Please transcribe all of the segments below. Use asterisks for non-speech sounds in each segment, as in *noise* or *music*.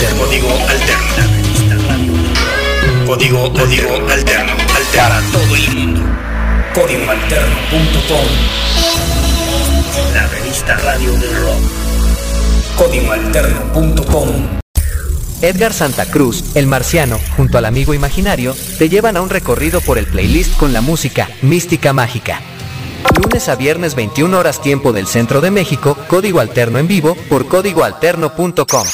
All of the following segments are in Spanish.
alterno. Código alterno. Código, código alterno. Para todo el mundo. Códigoalterno.com La revista radio del rock. Códigoalterno.com Edgar Santa Cruz, el marciano, junto al amigo imaginario, te llevan a un recorrido por el playlist con la música Mística Mágica. Lunes a viernes 21 horas tiempo del centro de México, código alterno en vivo por códigoalterno.com.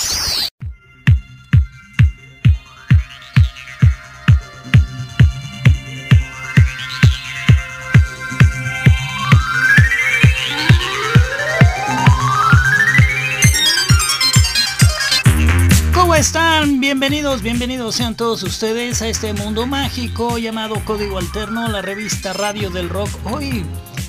están? Bienvenidos, bienvenidos sean todos ustedes a este mundo mágico llamado Código Alterno, la revista radio del rock. Hoy,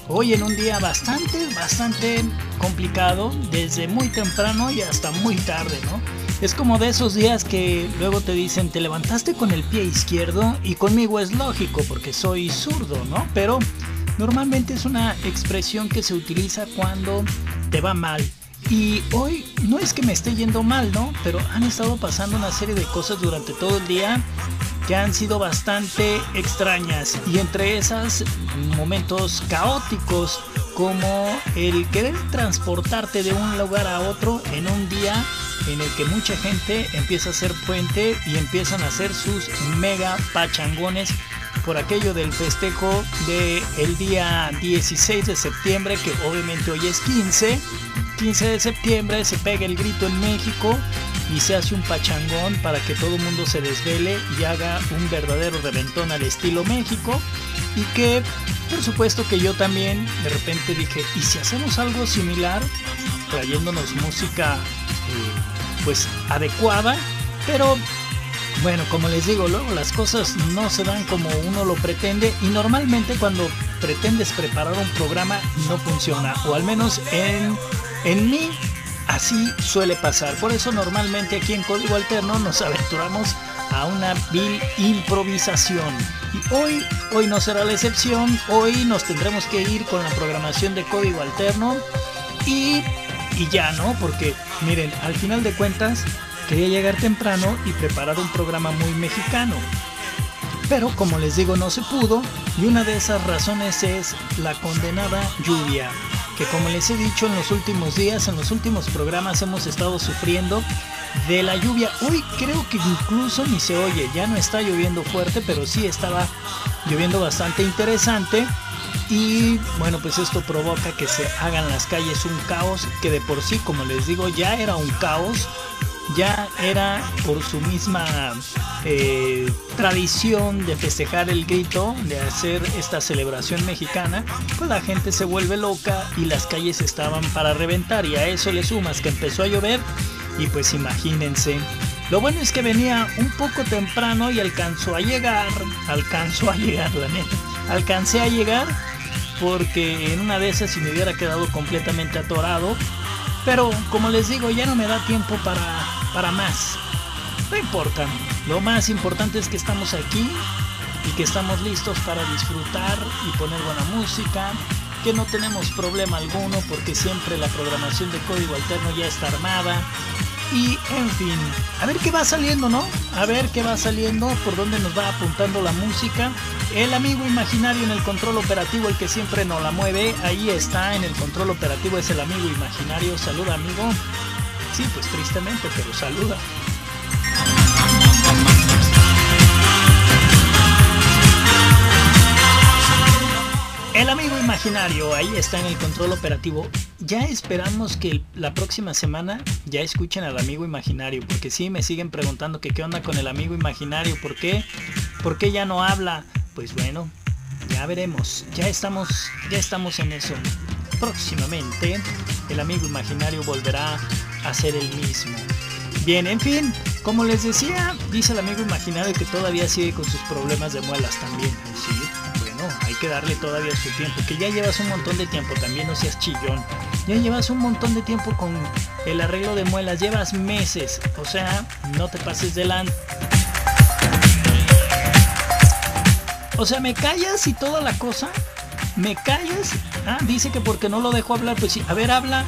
hoy en un día bastante, bastante complicado, desde muy temprano y hasta muy tarde, ¿no? Es como de esos días que luego te dicen, te levantaste con el pie izquierdo y conmigo es lógico porque soy zurdo, ¿no? Pero normalmente es una expresión que se utiliza cuando te va mal. Y hoy no es que me esté yendo mal, ¿no? Pero han estado pasando una serie de cosas durante todo el día que han sido bastante extrañas. Y entre esas, momentos caóticos como el querer transportarte de un lugar a otro en un día en el que mucha gente empieza a hacer puente y empiezan a hacer sus mega pachangones por aquello del festejo del el día 16 de septiembre, que obviamente hoy es 15. 15 de septiembre se pega el grito en México y se hace un pachangón para que todo el mundo se desvele y haga un verdadero reventón al estilo México. Y que, por supuesto que yo también de repente dije, ¿y si hacemos algo similar? Trayéndonos música eh, pues adecuada, pero bueno, como les digo, luego las cosas no se dan como uno lo pretende y normalmente cuando pretendes preparar un programa no funciona, o al menos en, en mí así suele pasar. Por eso normalmente aquí en Código Alterno nos *laughs* aventuramos a una vil improvisación. Y hoy, hoy no será la excepción, hoy nos tendremos que ir con la programación de Código Alterno y, y ya, ¿no? Porque miren, al final de cuentas quería llegar temprano y preparar un programa muy mexicano. Pero como les digo no se pudo y una de esas razones es la condenada lluvia, que como les he dicho en los últimos días, en los últimos programas hemos estado sufriendo de la lluvia. Hoy creo que incluso ni se oye, ya no está lloviendo fuerte, pero sí estaba lloviendo bastante interesante. Y bueno, pues esto provoca que se hagan las calles un caos que de por sí, como les digo, ya era un caos ya era por su misma eh, tradición de festejar el grito, de hacer esta celebración mexicana, pues la gente se vuelve loca y las calles estaban para reventar y a eso le sumas que empezó a llover y pues imagínense. Lo bueno es que venía un poco temprano y alcanzó a llegar, alcanzó a llegar la neta, alcancé a llegar porque en una de esas si me hubiera quedado completamente atorado, pero como les digo, ya no me da tiempo para, para más. No importa. Lo más importante es que estamos aquí y que estamos listos para disfrutar y poner buena música. Que no tenemos problema alguno porque siempre la programación de código alterno ya está armada. Y en fin, a ver qué va saliendo, ¿no? A ver qué va saliendo, por dónde nos va apuntando la música. El amigo imaginario en el control operativo, el que siempre nos la mueve, ahí está en el control operativo, es el amigo imaginario. Saluda, amigo. Sí, pues tristemente, pero saluda. El amigo imaginario, ahí está en el control operativo. Ya esperamos que la próxima semana ya escuchen al amigo imaginario, porque sí me siguen preguntando que qué onda con el amigo imaginario, ¿por qué? ¿Por qué ya no habla? Pues bueno, ya veremos. Ya estamos, ya estamos en eso. Próximamente el amigo imaginario volverá a ser el mismo. Bien, en fin, como les decía, dice el amigo imaginario que todavía sigue con sus problemas de muelas también. Sí, bueno, hay que darle todavía su tiempo, que ya llevas un montón de tiempo, también no seas chillón. Ya llevas un montón de tiempo con el arreglo de muelas, llevas meses, o sea, no te pases delante. O sea, me callas y toda la cosa. ¿Me callas? Ah, dice que porque no lo dejo hablar, pues sí. A ver, habla.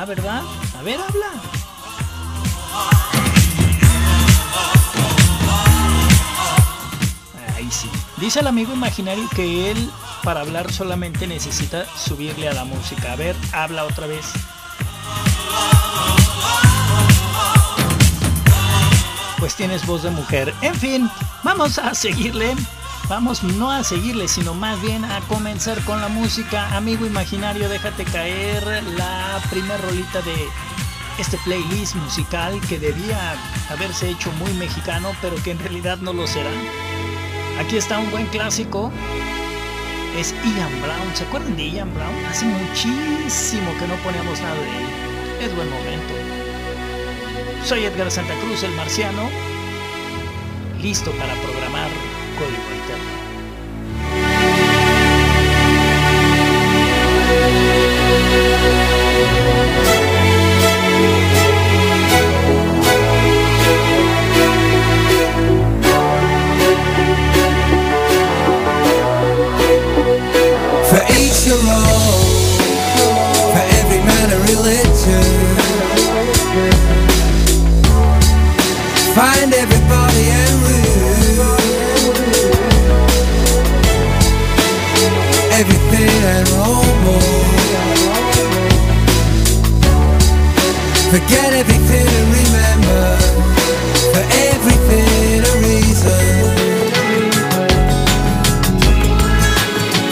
Ah, ¿verdad? A ver, habla. Ahí sí. Dice el amigo imaginario que él para hablar solamente necesita subirle a la música. A ver, habla otra vez. Pues tienes voz de mujer. En fin, vamos a seguirle. Vamos no a seguirle, sino más bien a comenzar con la música. Amigo imaginario, déjate caer la primera rolita de este playlist musical que debía haberse hecho muy mexicano, pero que en realidad no lo será. Aquí está un buen clásico. Es Ian Brown. ¿Se acuerdan de Ian Brown? Hace muchísimo que no poníamos nada de él. Es buen momento. Soy Edgar Santa Cruz, el marciano, listo para programar Código Forget everything and remember. For everything a reason.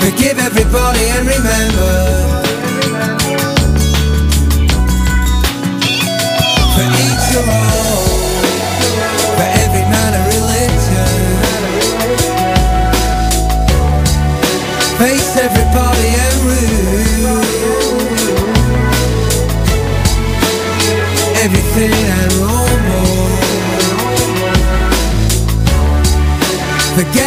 Forgive everybody and remember Forget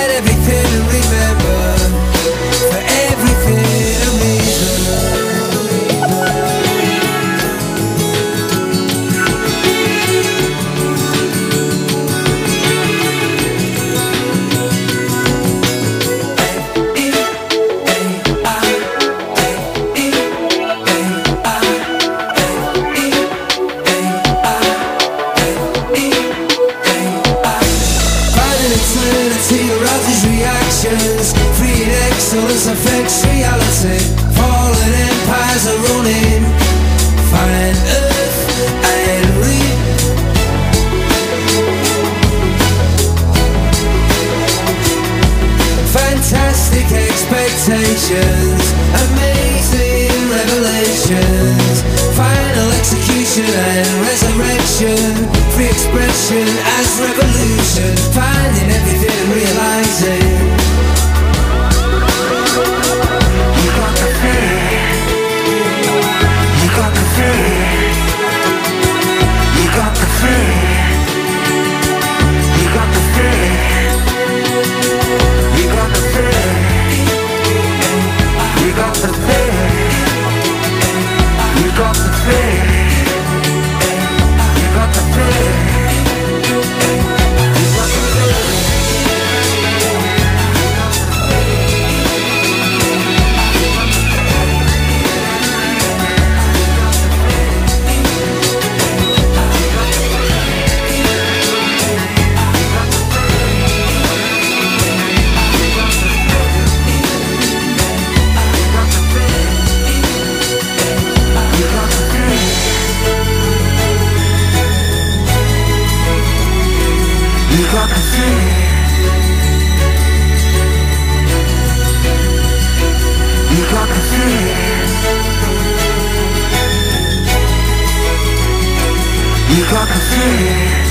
can feel it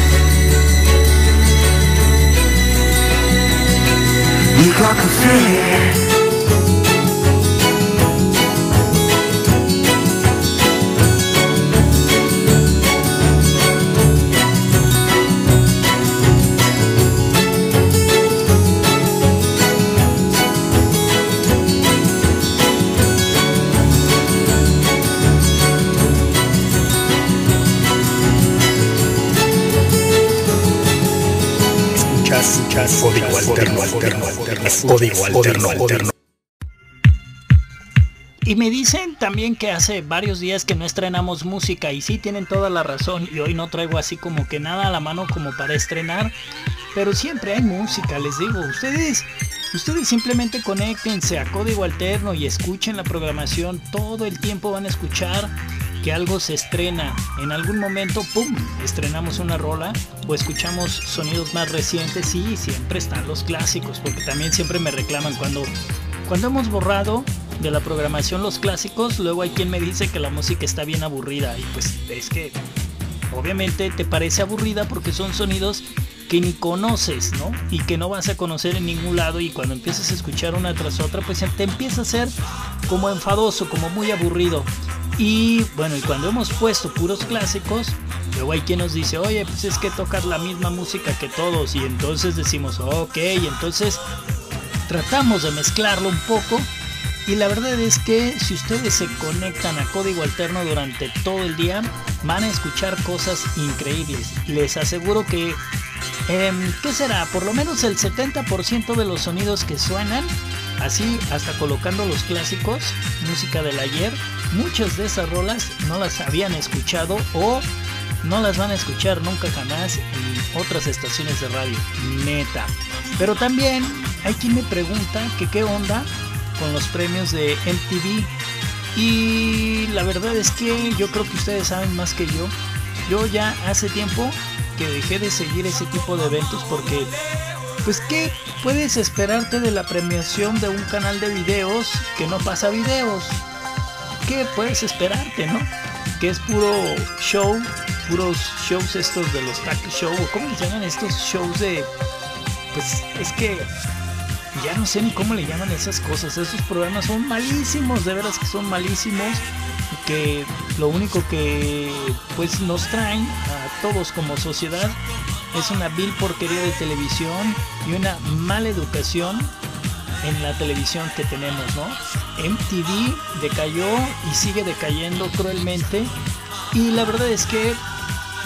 You got to feel it alterno, código alterno, alterno. Y me dicen también que hace varios días que no estrenamos música y sí tienen toda la razón y hoy no traigo así como que nada a la mano como para estrenar. pero siempre hay música, les digo, ustedes Ustedes simplemente conéctense a código alterno y escuchen la programación. Todo el tiempo van a escuchar que algo se estrena. En algún momento, ¡pum!, estrenamos una rola o escuchamos sonidos más recientes y siempre están los clásicos, porque también siempre me reclaman cuando, cuando hemos borrado de la programación los clásicos, luego hay quien me dice que la música está bien aburrida y pues es que obviamente te parece aburrida porque son sonidos que ni conoces, ¿no? Y que no vas a conocer en ningún lado y cuando empiezas a escuchar una tras otra, pues te empieza a ser como enfadoso, como muy aburrido. Y bueno, y cuando hemos puesto puros clásicos, luego hay quien nos dice, oye, pues es que tocas la misma música que todos. Y entonces decimos, ok, y entonces tratamos de mezclarlo un poco. Y la verdad es que si ustedes se conectan a código alterno durante todo el día, van a escuchar cosas increíbles. Les aseguro que Em, ¿Qué será? Por lo menos el 70% de los sonidos que suenan, así hasta colocando los clásicos, música del ayer, muchas de esas rolas no las habían escuchado o no las van a escuchar nunca jamás en otras estaciones de radio, neta. Pero también hay quien me pregunta que qué onda con los premios de MTV. Y la verdad es que yo creo que ustedes saben más que yo. Yo ya hace tiempo que dejé de seguir ese tipo de eventos porque, pues, ¿qué puedes esperarte de la premiación de un canal de videos que no pasa videos? ¿Qué puedes esperarte, no? Que es puro show, puros shows estos de los tag show, cómo se llaman estos shows de. Pues es que ya no sé ni cómo le llaman esas cosas. Esos programas son malísimos, de veras que son malísimos que lo único que pues nos traen a todos como sociedad es una vil porquería de televisión y una mala educación en la televisión que tenemos, ¿no? MTV decayó y sigue decayendo cruelmente y la verdad es que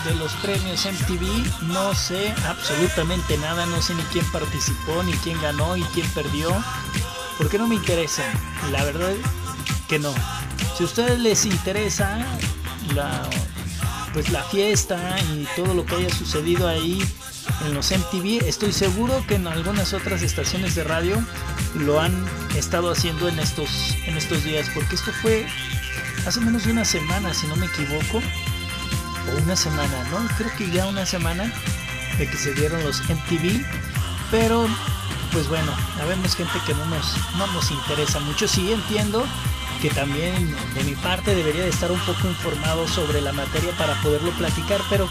de los premios MTV no sé absolutamente nada, no sé ni quién participó, ni quién ganó y quién perdió, porque no me interesa, la verdad que no. Si a ustedes les interesa la, pues la fiesta y todo lo que haya sucedido ahí en los MTV, estoy seguro que en algunas otras estaciones de radio lo han estado haciendo en estos, en estos días, porque esto fue hace menos de una semana, si no me equivoco, o una semana, ¿no? Creo que ya una semana de que se dieron los MTV, pero pues bueno, habemos gente que no nos, no nos interesa mucho, sí entiendo que también de mi parte debería de estar un poco informado sobre la materia para poderlo platicar, pero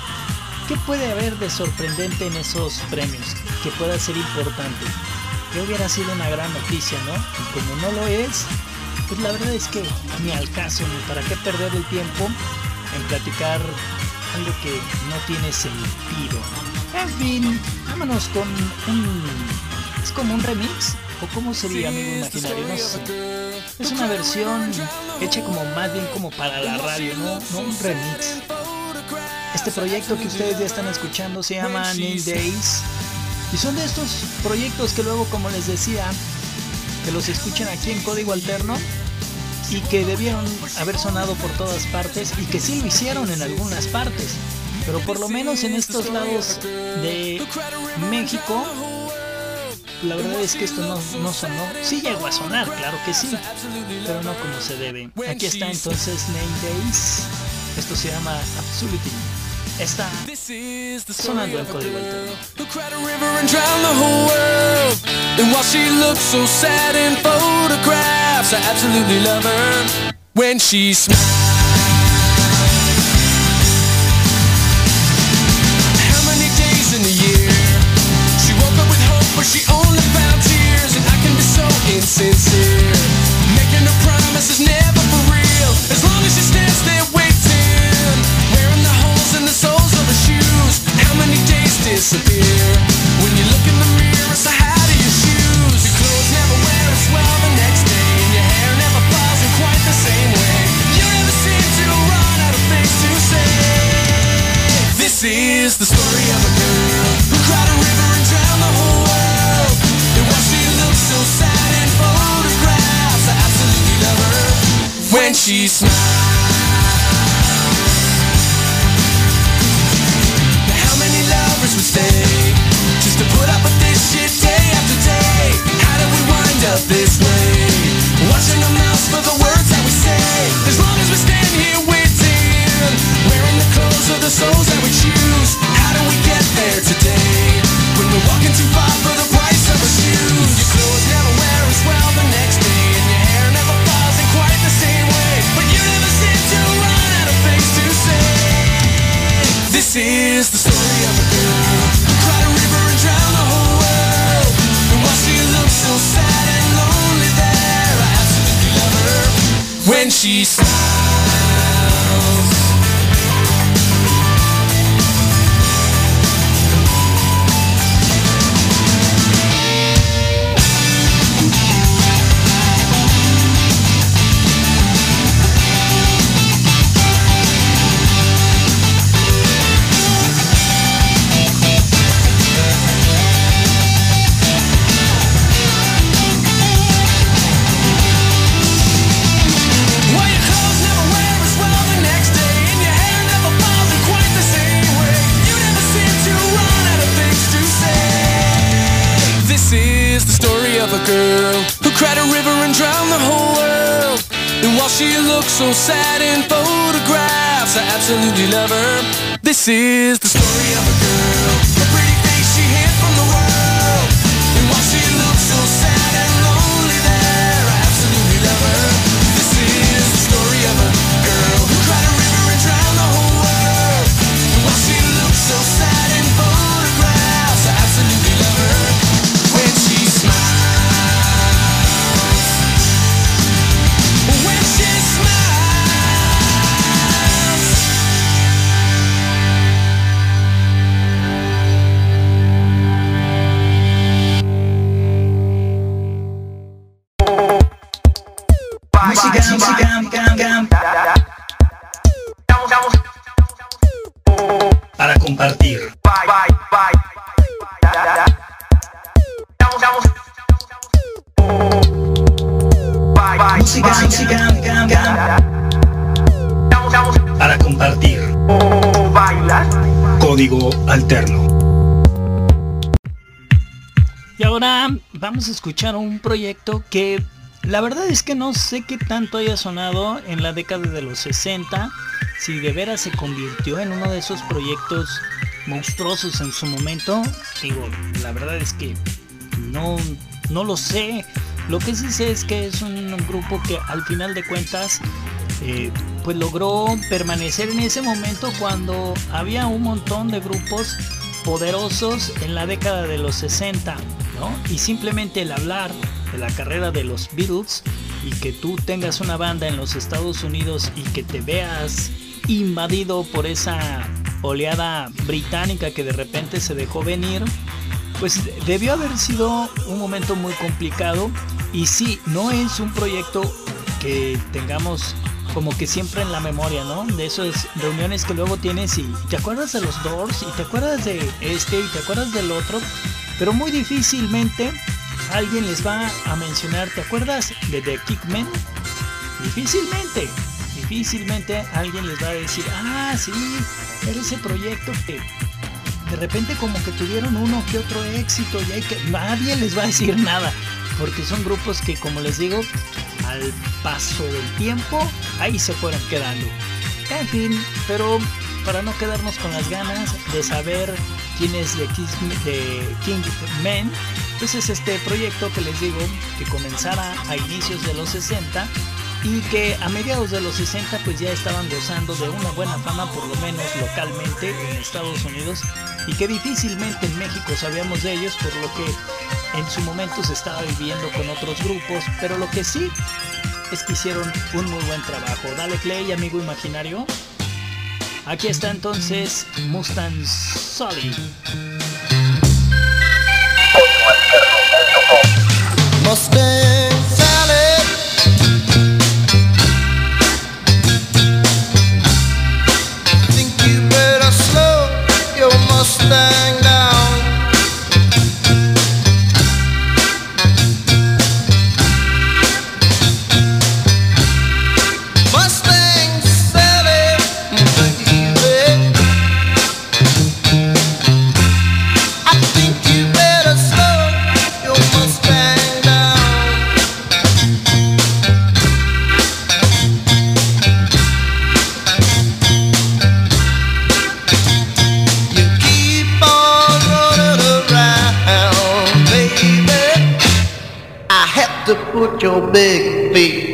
¿qué puede haber de sorprendente en esos premios que pueda ser importante? Que hubiera sido una gran noticia, ¿no? Y como no lo es, pues la verdad es que ni al caso, ni para qué perder el tiempo en platicar algo que no tiene sentido. En fin, vámonos con un... Es como un remix, o cómo sería, amigo imaginario, no sé. Es una versión hecha como más bien como para la radio, no, no un remix. Este proyecto que ustedes ya están escuchando se llama Name Days. Y son de estos proyectos que luego, como les decía, que los escuchan aquí en código alterno y que debieron haber sonado por todas partes y que sí lo hicieron en algunas partes. Pero por lo menos en estos lados de México la verdad es que esto no, no sonó. Sí llegó a sonar, claro que sí, pero no como se debe. Aquí está entonces Nine Days. Esto se llama Absolutely. Está sonando el código alterno. And while she looks is the story of a girl Who cried a river and drowned the whole world. And while she looks so sad when she smiles. Now how many lovers would stay This is the story of a girl, un proyecto que la verdad es que no sé qué tanto haya sonado en la década de los 60, si de veras se convirtió en uno de esos proyectos monstruosos en su momento. Digo, la verdad es que no, no lo sé. Lo que sí sé es que es un grupo que al final de cuentas eh, pues logró permanecer en ese momento cuando había un montón de grupos poderosos en la década de los 60, Y simplemente el hablar de la carrera de los Beatles y que tú tengas una banda en los Estados Unidos y que te veas invadido por esa oleada británica que de repente se dejó venir, pues debió haber sido un momento muy complicado y sí, no es un proyecto que tengamos como que siempre en la memoria, ¿no? De esas reuniones que luego tienes y te acuerdas de los Doors y te acuerdas de este y te acuerdas del otro, pero muy difícilmente alguien les va a mencionar, ¿te acuerdas de The Kickmen? Difícilmente, difícilmente alguien les va a decir, ah, sí, era ese proyecto que de repente como que tuvieron uno que otro éxito y hay que nadie les va a decir nada porque son grupos que como les digo al paso del tiempo ahí se fueron quedando en fin pero para no quedarnos con las ganas de saber quién es King Men. Pues es este proyecto que les digo que comenzara a inicios de los 60 y que a mediados de los 60 pues ya estaban gozando de una buena fama por lo menos localmente en Estados Unidos y que difícilmente en México sabíamos de ellos por lo que en su momento se estaba viviendo con otros grupos. Pero lo que sí es que hicieron un muy buen trabajo. Dale play amigo imaginario aquí está entonces Mustang Solid your big feet.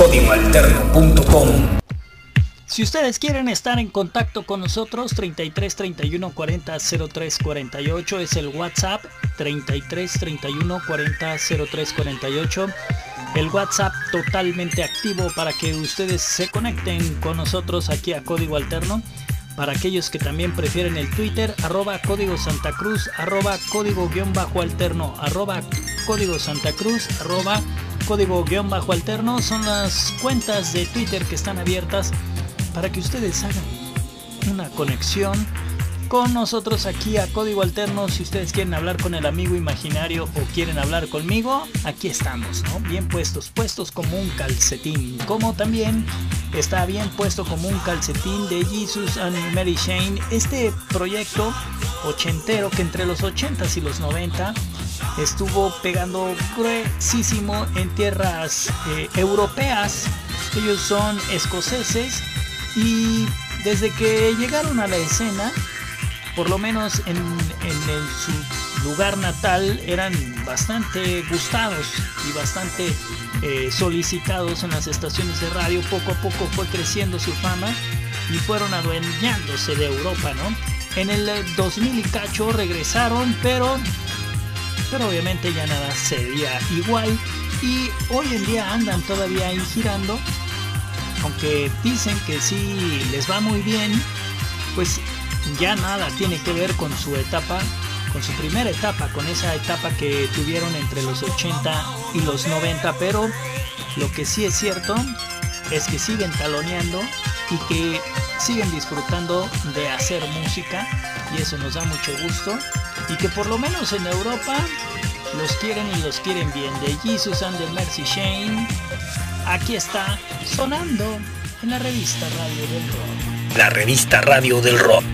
Códigoalterno.com Si ustedes quieren estar en contacto con nosotros, 33 31 40 03 48 es el WhatsApp, 33 31 40 03 48. El WhatsApp totalmente activo para que ustedes se conecten con nosotros aquí a Código Alterno. Para aquellos que también prefieren el Twitter, arroba código Santa Cruz, arroba código guion bajo alterno, arroba código Santa Cruz, arroba código guion bajo alterno, son las cuentas de Twitter que están abiertas para que ustedes hagan una conexión con nosotros aquí a Código Alterno. Si ustedes quieren hablar con el amigo imaginario o quieren hablar conmigo, aquí estamos, ¿no? Bien puestos, puestos como un calcetín. Como también está bien puesto como un calcetín de Jesus and Mary Shane. Este proyecto ochentero que entre los 80s y los 90 estuvo pegando gruesísimo en tierras eh, europeas. Ellos son escoceses y desde que llegaron a la escena, por lo menos en, en su lugar natal, eran bastante gustados y bastante eh, solicitados en las estaciones de radio. Poco a poco fue creciendo su fama y fueron adueñándose de Europa, ¿no? En el eh, 2000 y cacho regresaron, pero pero obviamente ya nada sería igual. Y hoy en día andan todavía ahí girando aunque dicen que sí les va muy bien pues ya nada tiene que ver con su etapa con su primera etapa con esa etapa que tuvieron entre los 80 y los 90 pero lo que sí es cierto es que siguen taloneando y que siguen disfrutando de hacer música y eso nos da mucho gusto y que por lo menos en Europa los quieren y los quieren bien. De Jesus and the Mercy Shane aquí está sonando en la revista Radio del Rock. La revista radio del rock.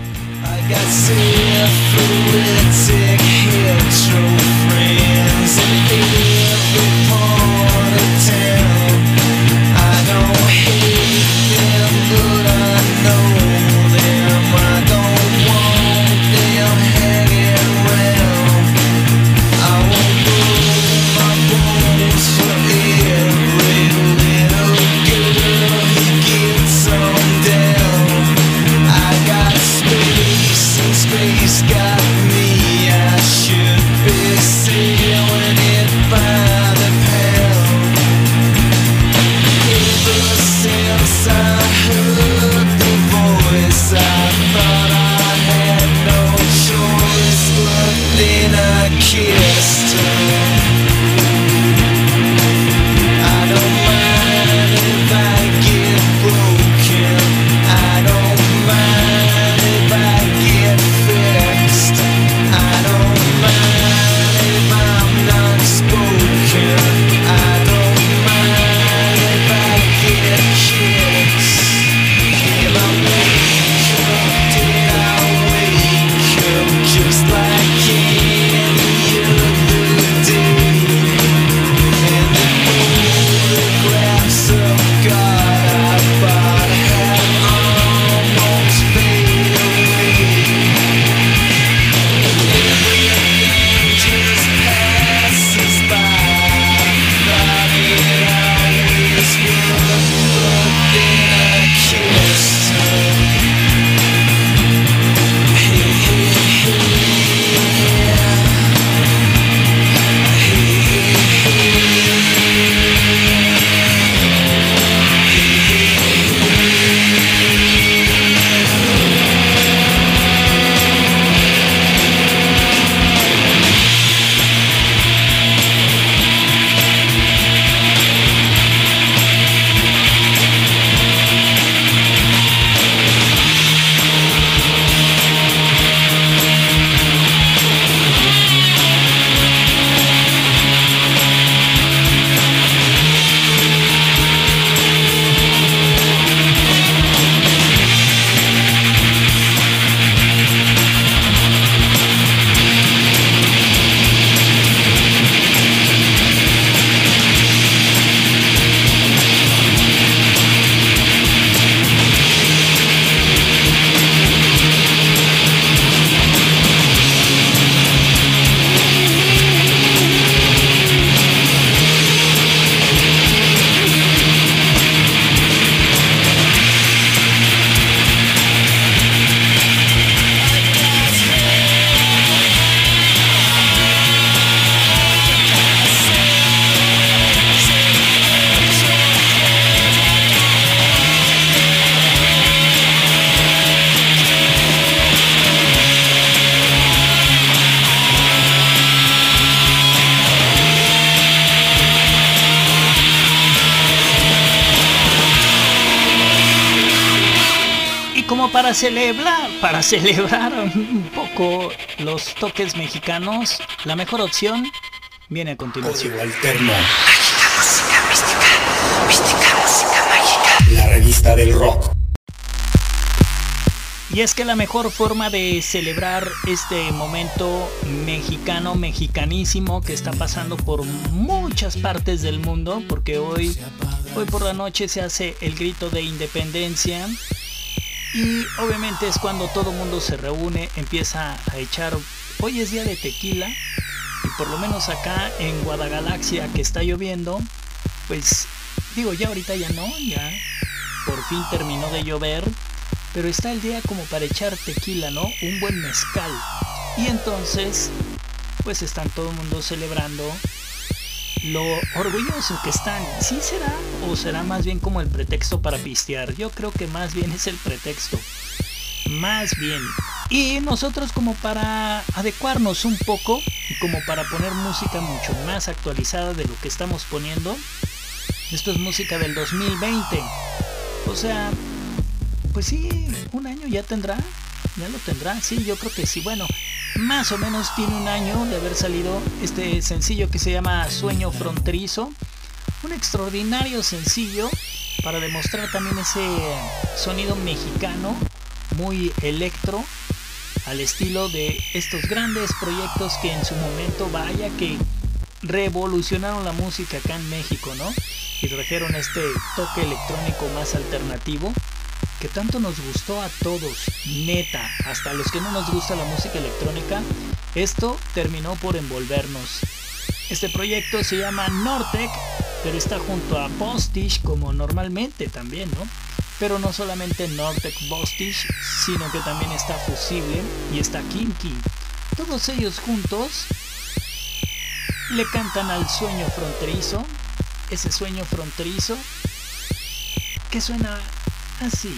I para celebrar, para celebrar un poco los toques mexicanos, la mejor opción viene a continuación. Código Alterno. La revista del rock. Y es que la mejor forma de celebrar este momento mexicano, mexicanísimo, que está pasando por muchas partes del mundo, porque hoy, hoy por la noche se hace el grito de independencia. Y obviamente es cuando todo el mundo se reúne, empieza a echar, hoy es día de tequila, y por lo menos acá en Guadagalaxia que está lloviendo, pues digo, ya ahorita ya no, ya por fin terminó de llover, pero está el día como para echar tequila, ¿no? Un buen mezcal. Y entonces, pues están todo el mundo celebrando lo orgulloso que están. ¿Sí será o será más bien como el pretexto para pistear? Yo creo que más bien es el pretexto. Más bien. Y nosotros como para adecuarnos un poco como para poner música mucho más actualizada de lo que estamos poniendo. Esto es música del 2020. O sea, pues sí, un año ya tendrá. Ya lo tendrá, sí, yo creo que sí. Bueno, más o menos tiene un año de haber salido este sencillo que se llama Sueño Fronterizo. Un extraordinario sencillo para demostrar también ese sonido mexicano, muy electro, al estilo de estos grandes proyectos que en su momento, vaya que revolucionaron la música acá en México, ¿no? Y trajeron este toque electrónico más alternativo que tanto nos gustó a todos, neta, hasta los que no nos gusta la música electrónica, esto terminó por envolvernos. Este proyecto se llama Nortec, pero está junto a Bostich como normalmente también, ¿no? Pero no solamente Nortec Bostich, sino que también está Fusible y está Kinky. Todos ellos juntos le cantan al sueño fronterizo, ese sueño fronterizo que suena así.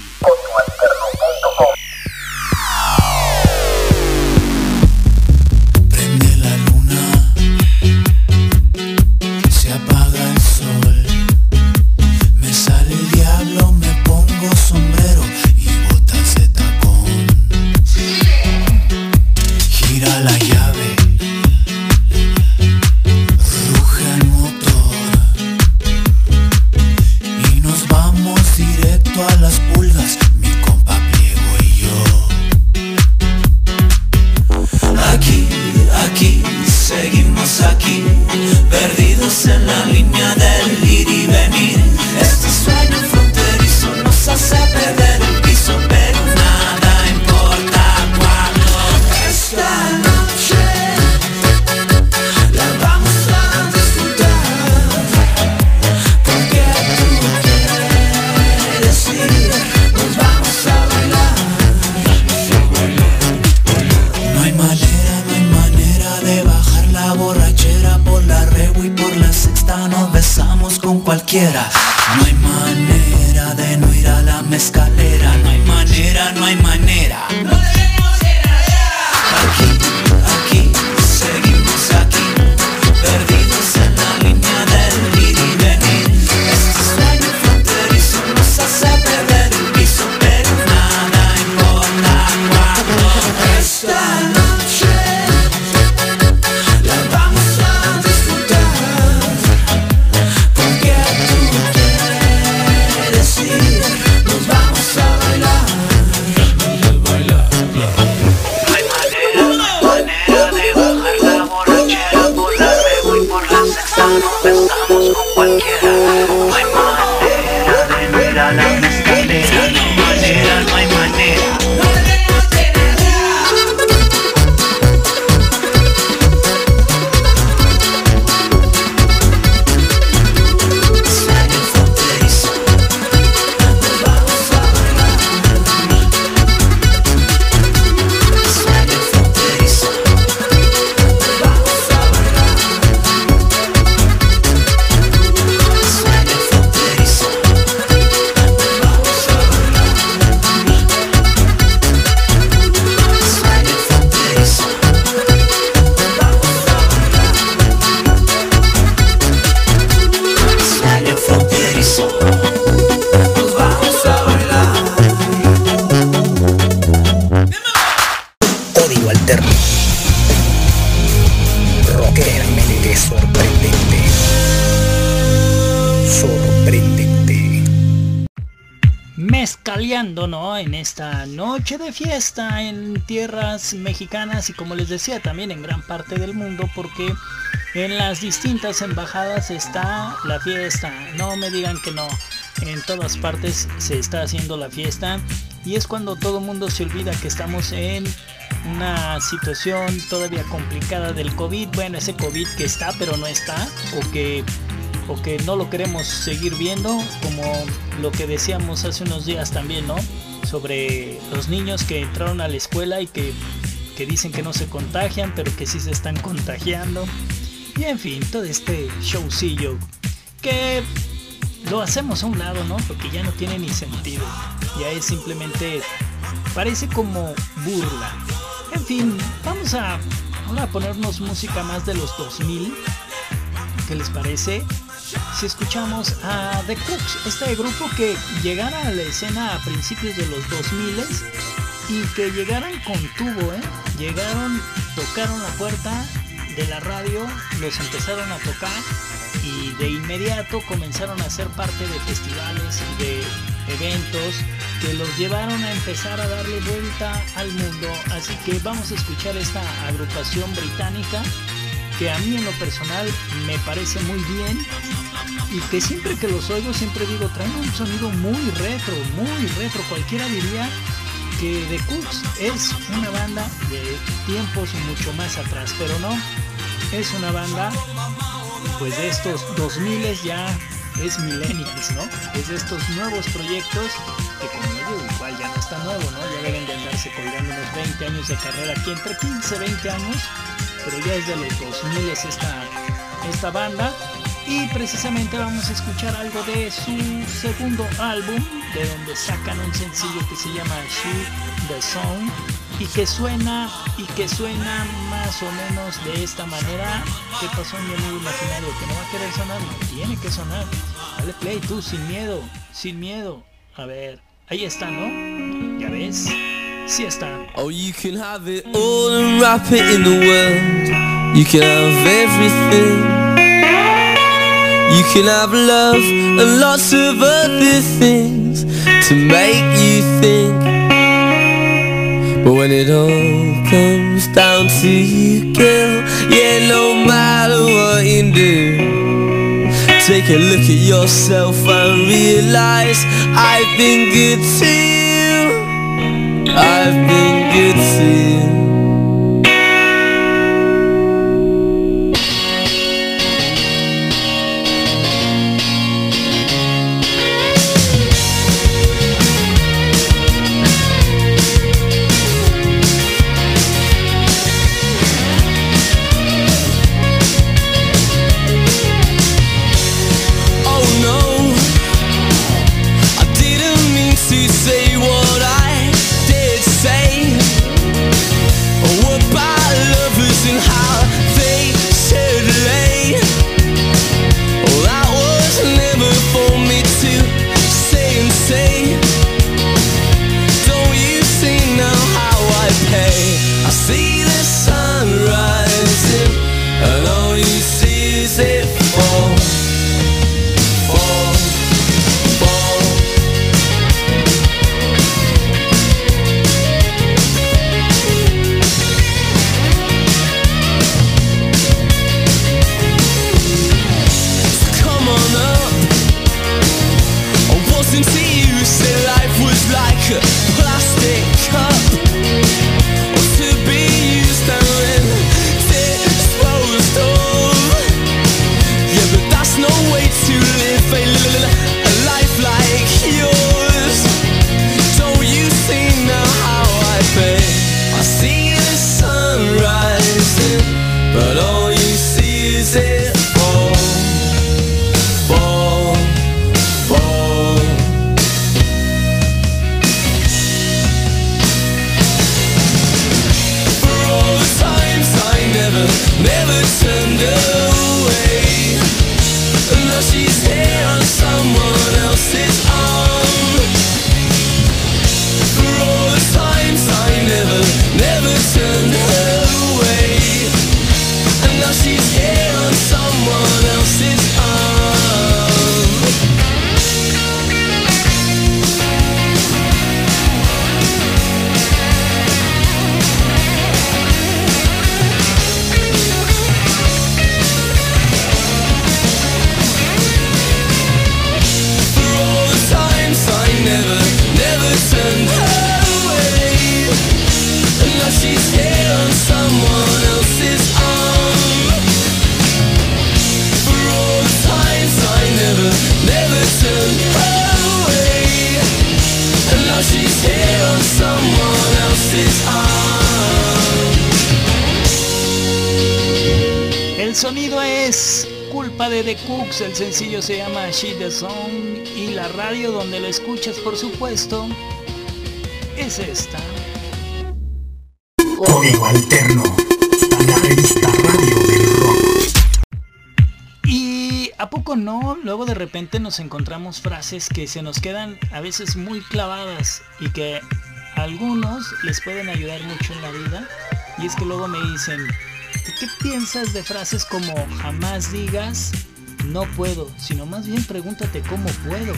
Tierras mexicanas y como les decía también en gran parte del mundo porque en las distintas embajadas está la fiesta. No me digan que no. En todas partes se está haciendo la fiesta y es cuando todo el mundo se olvida que estamos en una situación todavía complicada del COVID. Bueno, ese COVID que está pero no está o que o que no lo queremos seguir viendo, como lo que decíamos hace unos días también, ¿no? Sobre los niños que entraron a la escuela y que, que dicen que no se contagian, pero que sí se están contagiando. Y en fin, todo este showcillo que lo hacemos a un lado, ¿no? Porque ya no tiene ni sentido. Ya es simplemente, parece como burla. En fin, vamos a, vamos a ponernos música más de los 2000. ¿Qué les parece? Si escuchamos a The Cooks, este grupo que llegara a la escena a principios de los 2000 y que llegaran con tubo, ¿eh? Llegaron, tocaron la puerta de la radio, los empezaron a tocar y de inmediato comenzaron a ser parte de festivales y de eventos que los llevaron a empezar a darle vuelta al mundo. Así que vamos a escuchar esta agrupación británica que a mí en lo personal me parece muy bien y que siempre que los oigo siempre digo traen un sonido muy retro, muy retro. Cualquiera diría que The Cooks es una banda de tiempos mucho más atrás, pero no, es una banda pues de estos 2000 ya es millennials, ¿no? Es de estos nuevos proyectos que como digo, igual ya no está nuevo, ¿no? Ya deben de andarse colgando unos 20 años de carrera aquí, entre 15 y 20 años, pero ya es los 2000 esta, esta banda. Y precisamente vamos a escuchar algo de su segundo álbum, de donde sacan un sencillo que se llama Shoot the Song y que suena y que suena más o menos de esta manera. ¿Qué pasó en mi amigo imaginario? Que no va a querer sonar, no tiene que sonar. Dale play tú, sin miedo, sin miedo. A ver, ahí está, ¿no? Ya ves, Oh, you can have it all and wrap it in the world. You can have everything. You can have love and lots of other things to make you think. But when it all comes down to you, girl, yeah, no matter what you do, take a look at yourself and realize I've been good to you. I've been good to you. Y la radio donde lo escuchas por supuesto es esta. Código Alterno. La revista Radio del Rock. Y a poco no, luego de repente nos encontramos frases que se nos quedan a veces muy clavadas y que a algunos les pueden ayudar mucho en la vida. Y es que luego me dicen, ¿qué piensas de frases como jamás digas no puedo? Sino más bien pregúntate cómo puedo.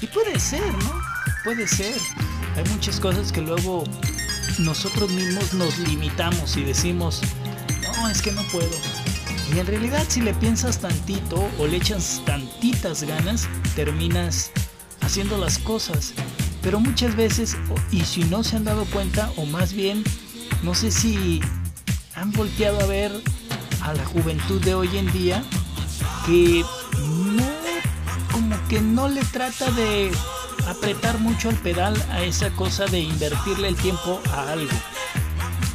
Y puede ser, ¿no? Puede ser. Hay muchas cosas que luego nosotros mismos nos limitamos y decimos, no, es que no puedo. Y en realidad si le piensas tantito o le echas tantitas ganas, terminas haciendo las cosas. Pero muchas veces, y si no se han dado cuenta, o más bien, no sé si han volteado a ver a la juventud de hoy en día, que no, como que no le trata de apretar mucho el pedal a esa cosa de invertirle el tiempo a algo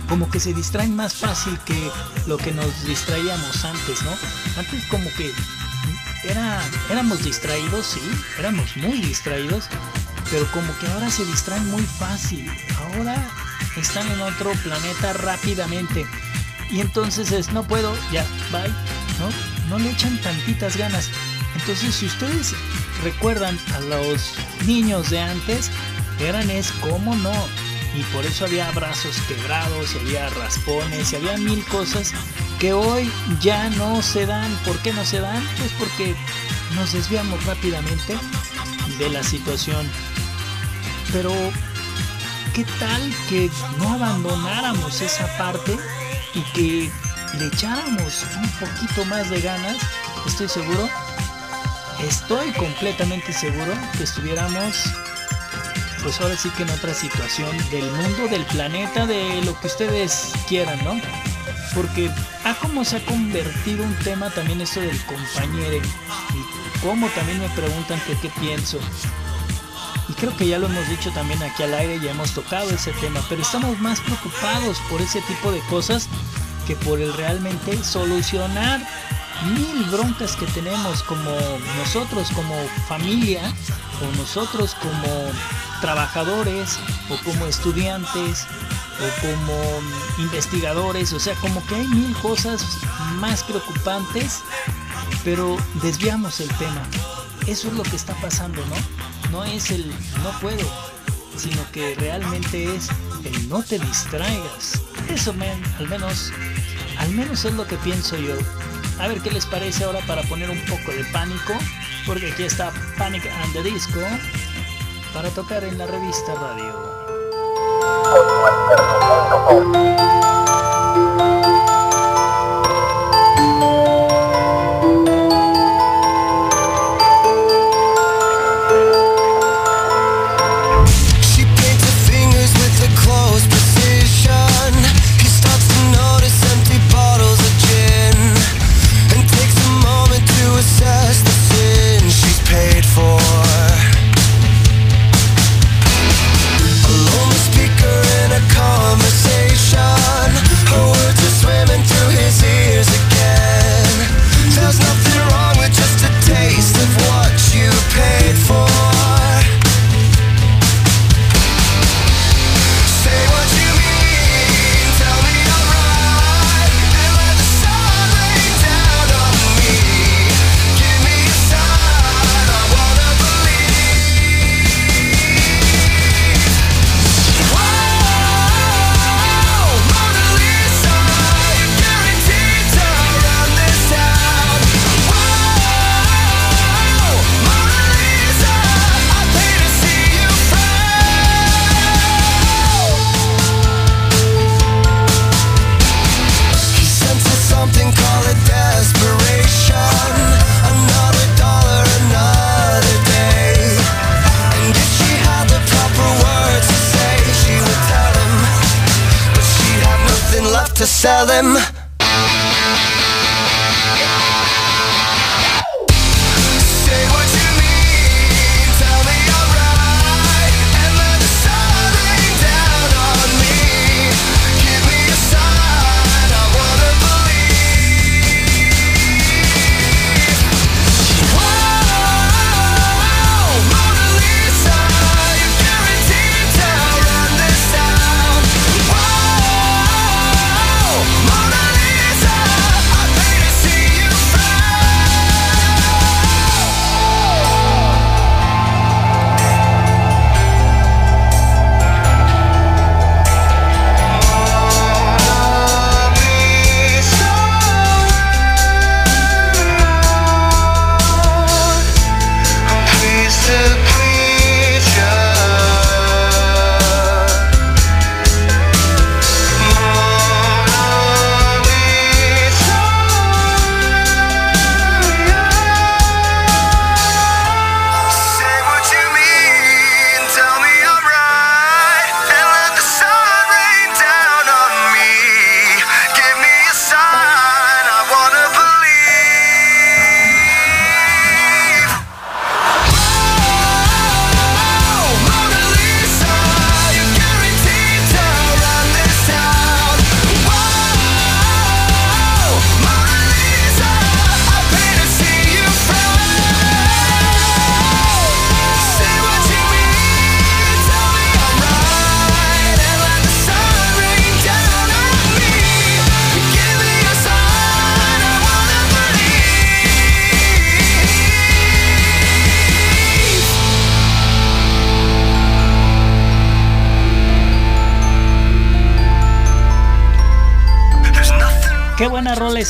como que se distraen más fácil que lo que nos distraíamos antes, ¿no? Antes como que era, éramos distraídos, sí, éramos muy distraídos, pero como que ahora se distraen muy fácil. Ahora están en otro planeta rápidamente. Y entonces es, no puedo, ya, bye, ¿no? No le echan tantitas ganas. Entonces, si ustedes recuerdan a los niños de antes, eran es como no. Y por eso había brazos quebrados, había raspones, y había mil cosas que hoy ya no se dan. ¿Por qué no se dan? Pues porque nos desviamos rápidamente de la situación. Pero, ¿qué tal que no abandonáramos esa parte y que le echáramos un poquito más de ganas? Estoy seguro, estoy completamente seguro que estuviéramos pues ahora sí que en otra situación del mundo, del planeta, de lo que ustedes quieran, ¿no? Porque a cómo se ha convertido un tema también esto del compañero y cómo también me preguntan que qué pienso. Y creo que ya lo hemos dicho también aquí al aire, ya hemos tocado ese tema, pero estamos más preocupados por ese tipo de cosas que por el realmente solucionar mil broncas que tenemos como nosotros como familia o nosotros como trabajadores o como estudiantes o como investigadores, o sea, como que hay mil cosas más preocupantes, pero desviamos el tema. Eso es lo que está pasando, ¿no? No es el no puedo, sino que realmente es el no te distraigas. Eso, al menos, al menos es lo que pienso yo. A ver qué les parece ahora para poner un poco de pánico, porque aquí está Panic and the Disco para tocar en la revista radio.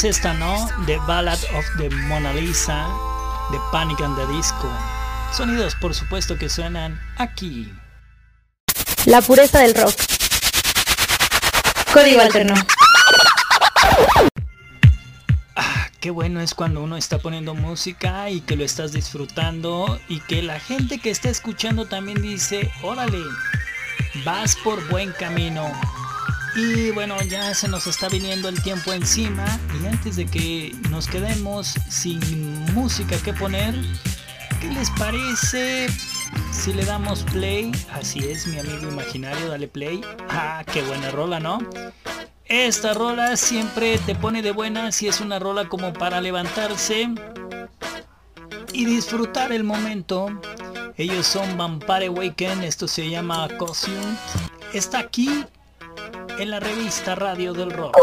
Es esta, ¿no? The Ballad of the Mona Lisa, de Panic and the Disco. Sonidos, por supuesto, que suenan aquí. La pureza del rock. Código alterno. Qué bueno es cuando uno está poniendo música y que lo estás disfrutando y que la gente que está escuchando también dice, órale, vas por buen camino. Y bueno, ya se nos está viniendo el tiempo encima y antes de que nos quedemos sin música que poner, ¿qué les parece si le damos play? Así es, mi amigo imaginario, dale play. Ah, qué buena rola, ¿no? Esta rola siempre te pone de buena si es una rola como para levantarse y disfrutar el momento. Ellos son Vampire Awaken, esto se llama Costume. Está aquí en la revista Radio del Rock.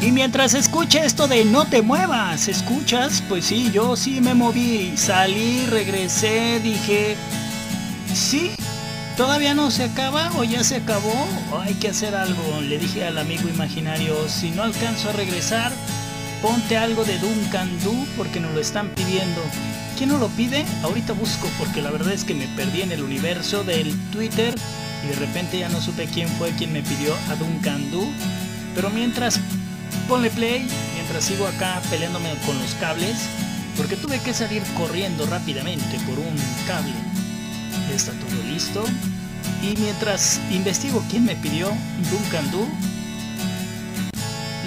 Y mientras escuche esto de no te muevas, escuchas, pues sí, yo sí me moví, salí, regresé, dije, sí, todavía no se acaba o ya se acabó, o hay que hacer algo. Le dije al amigo imaginario, si no alcanzo a regresar, ponte algo de Duncan Du porque nos lo están pidiendo. ¿Quién no lo pide? Ahorita busco porque la verdad es que me perdí en el universo del Twitter y de repente ya no supe quién fue quien me pidió a Duncan Du. Pero mientras ponle play, mientras sigo acá peleándome con los cables, porque tuve que salir corriendo rápidamente por un cable. Está todo listo. Y mientras investigo quién me pidió Duncan Du,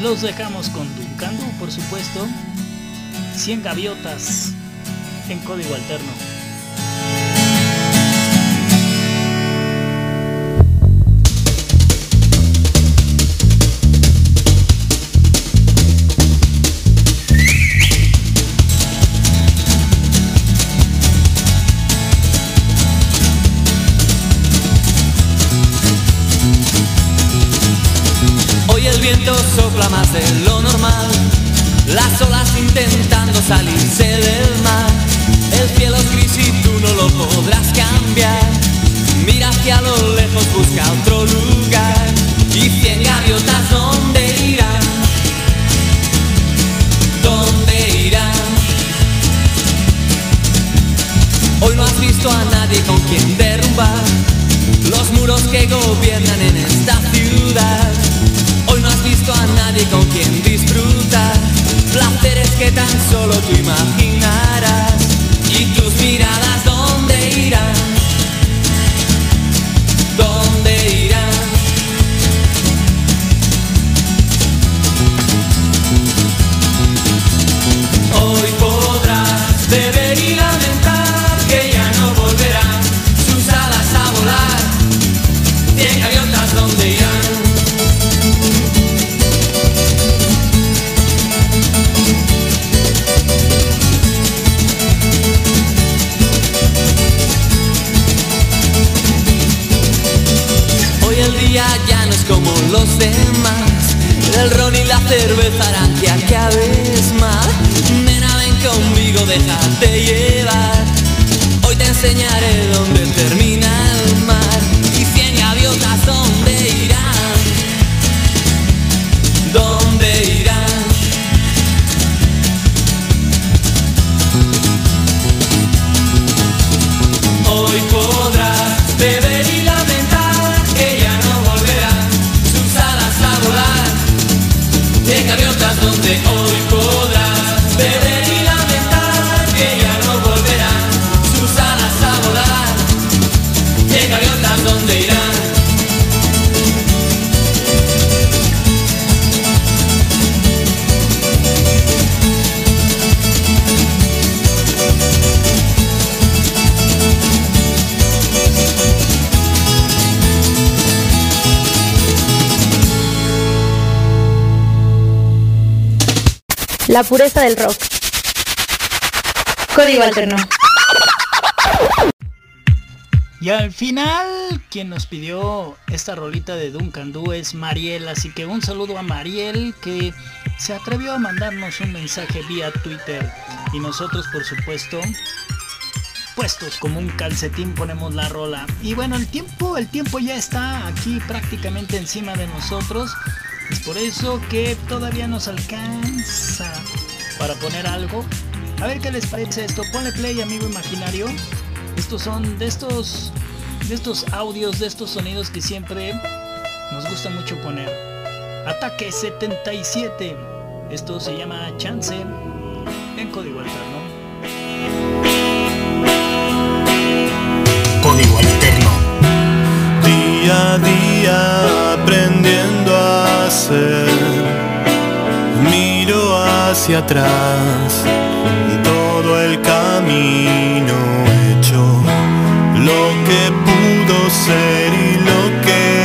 los dejamos con Duncan Du, por supuesto. 100 gaviotas en código alterno. La pureza del rock. Código alterno. Y al final, quien nos pidió esta rolita de Duncan Du es Mariel, así que un saludo a Mariel que se atrevió a mandarnos un mensaje vía Twitter y nosotros por supuesto puestos como un calcetín ponemos la rola. Y bueno, el tiempo, el tiempo ya está aquí prácticamente encima de nosotros. Es por eso que todavía nos alcanza para poner algo. A ver qué les parece esto. Ponle play, amigo imaginario. Estos son de estos de estos audios, de estos sonidos que siempre nos gusta mucho poner. Ataque 77. Esto se llama Chance en código alterno. Día día aprendiendo a ser. Miro hacia atrás todo el camino hecho, lo que pudo ser y lo que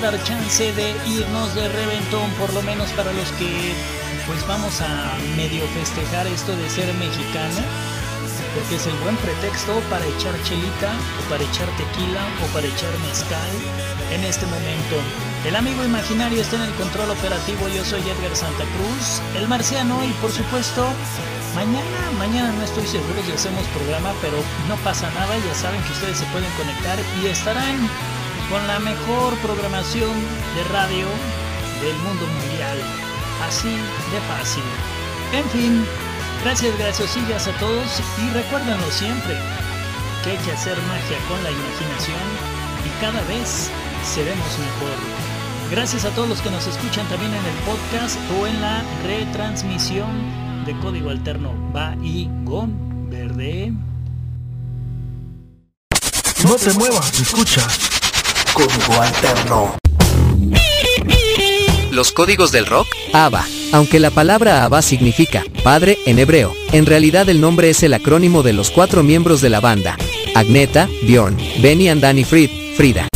dar chance de irnos de reventón, por lo menos para los que pues vamos a medio festejar esto de ser mexicana, porque es el buen pretexto para echar chelita o para echar tequila o para echar mezcal en este momento. El amigo imaginario está en el control operativo, yo soy Edgar Santa Cruz, el marciano y por supuesto mañana, mañana no estoy seguro si hacemos programa, pero no pasa nada, ya saben que ustedes se pueden conectar y estarán con la mejor programación de radio del mundo mundial. Así de fácil. En fin, gracias, graciosillas a todos y recuérdenlo siempre, que hay que hacer magia con la imaginación y cada vez seremos mejor. Gracias a todos los que nos escuchan también en el podcast o en la retransmisión de Código Alterno. Va y Gon Verde. No te muevas, escucha. Código Alterno. Los códigos del rock, ABBA. Aunque la palabra ABBA significa padre en hebreo, en realidad el nombre es el acrónimo de los cuatro miembros de la banda. Agneta, Bjorn, Benny and Danny Fried, Frida.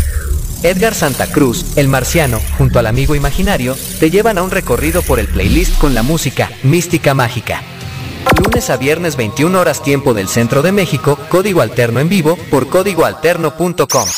Edgar Santa Cruz, el marciano, junto al amigo imaginario, te llevan a un recorrido por el playlist con la música mística mágica. Lunes a viernes 21 horas tiempo del centro de México, código alterno en vivo por códigoalterno.com.